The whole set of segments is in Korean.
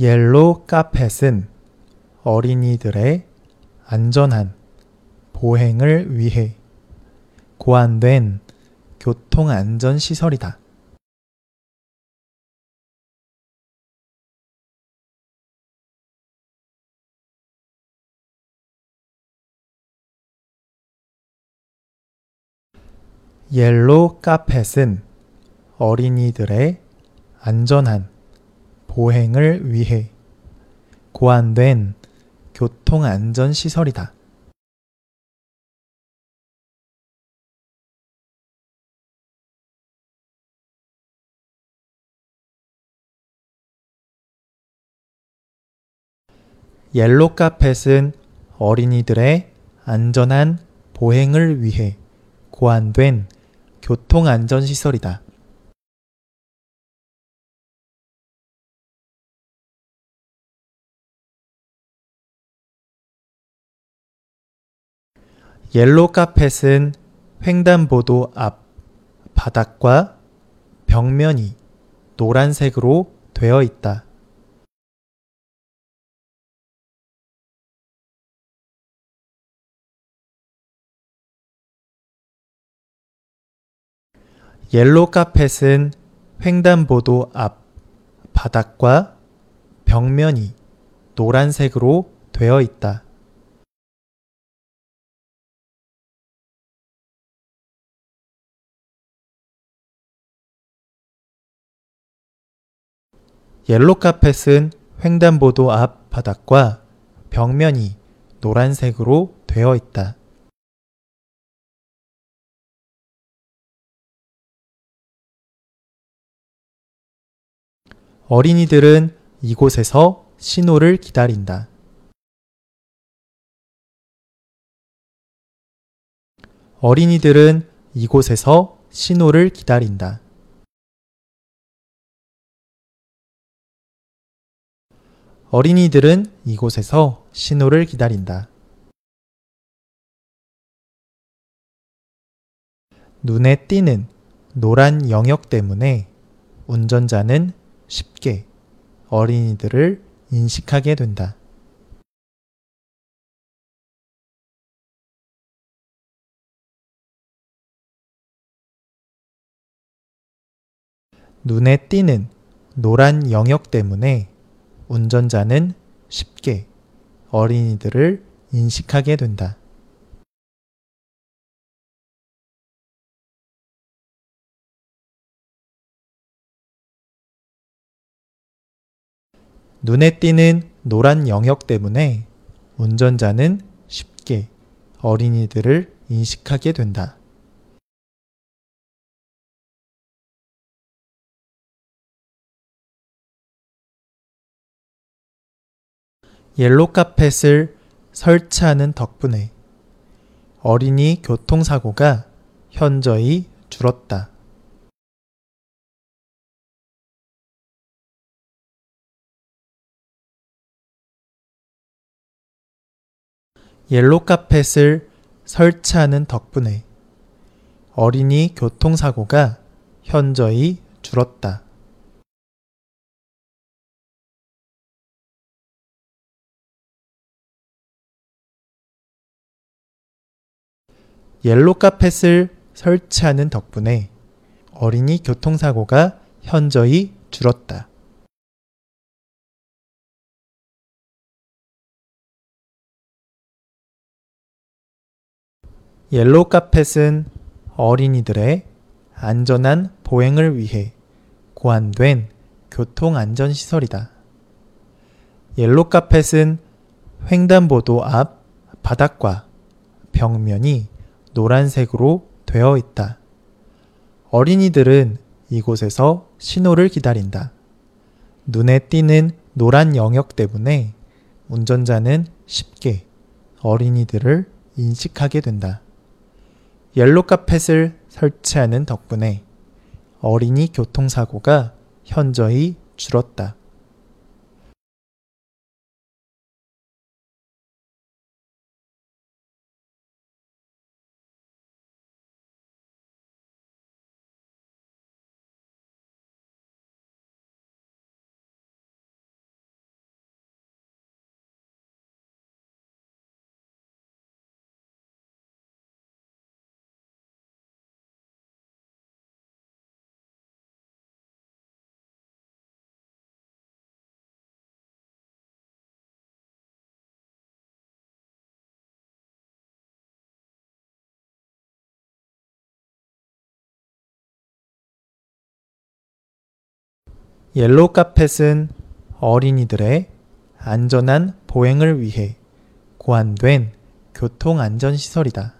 옐로우 카펫은 어린이들의 안전한 보행을 위해 고안된 교통안전시설이다. 옐로우 카펫은 어린이들의 안전한 보행을 위해 고안된 교통안전시설이다. 옐로 카펫은 어린이들의 안전한 보행을 위해 고안된 교통안전시설이다. 옐로 카펫은 횡단보도 앞 바닥과 벽면이 노란색으로 되어 있다. 옐로 카펫은 횡단보도 앞 바닥과 벽면이 노란색으로 되어 있다. 옐로 카펫은 횡단보도 앞 바닥과 벽면이 노란색으로 되어 있다. 어린이들은 이곳에서 신호를 기다린다. 어린이들은 이곳에서 신호를 기다린다. 어린이들은 이곳에서 신호를 기다린다. 눈에 띄는 노란 영역 때문에 운전자는 쉽게 어린이들을 인식하게 된다. 눈에 띄는 노란 영역 때문에 운전자는 쉽게 어린이들을 인식하게 된다. 눈에 띄는 노란 영역 때문에 운전자는 쉽게 어린이들을 인식하게 된다. 옐로 카펫을 설치하는 덕분에 어린이 교통사고가 현저히 줄었다. 옐로 카펫을 설치하는 덕분에 어린이 교통사고가 현저히 줄었다. 옐로 카펫을 설치하는 덕분에 어린이 교통사고가 현저히 줄었다. 옐로 카펫은 어린이들의 안전한 보행을 위해 고안된 교통안전시설이다. 옐로 카펫은 횡단보도 앞 바닥과 벽면이 노란색으로 되어 있다. 어린이들은 이곳에서 신호를 기다린다. 눈에 띄는 노란 영역 때문에 운전자는 쉽게 어린이들을 인식하게 된다. 옐로 카펫을 설치하는 덕분에 어린이 교통사고가 현저히 줄었다. 옐로우 카펫은 어린이들의 안전한 보행을 위해 고안된 교통안전시설이다.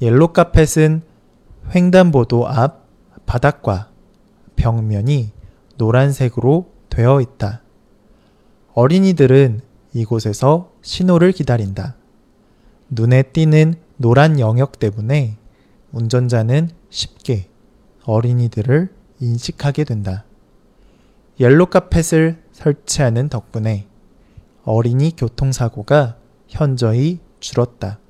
옐로우 카펫은 횡단보도 앞 바닥과 벽면이 노란색으로 되어 있다. 어린이들은 이곳에서 신호를 기다린다. 눈에 띄는 노란 영역 때문에 운전자는 쉽게 어린이들을 인식하게 된다. 옐로 카펫을 설치하는 덕분에 어린이 교통사고가 현저히 줄었다.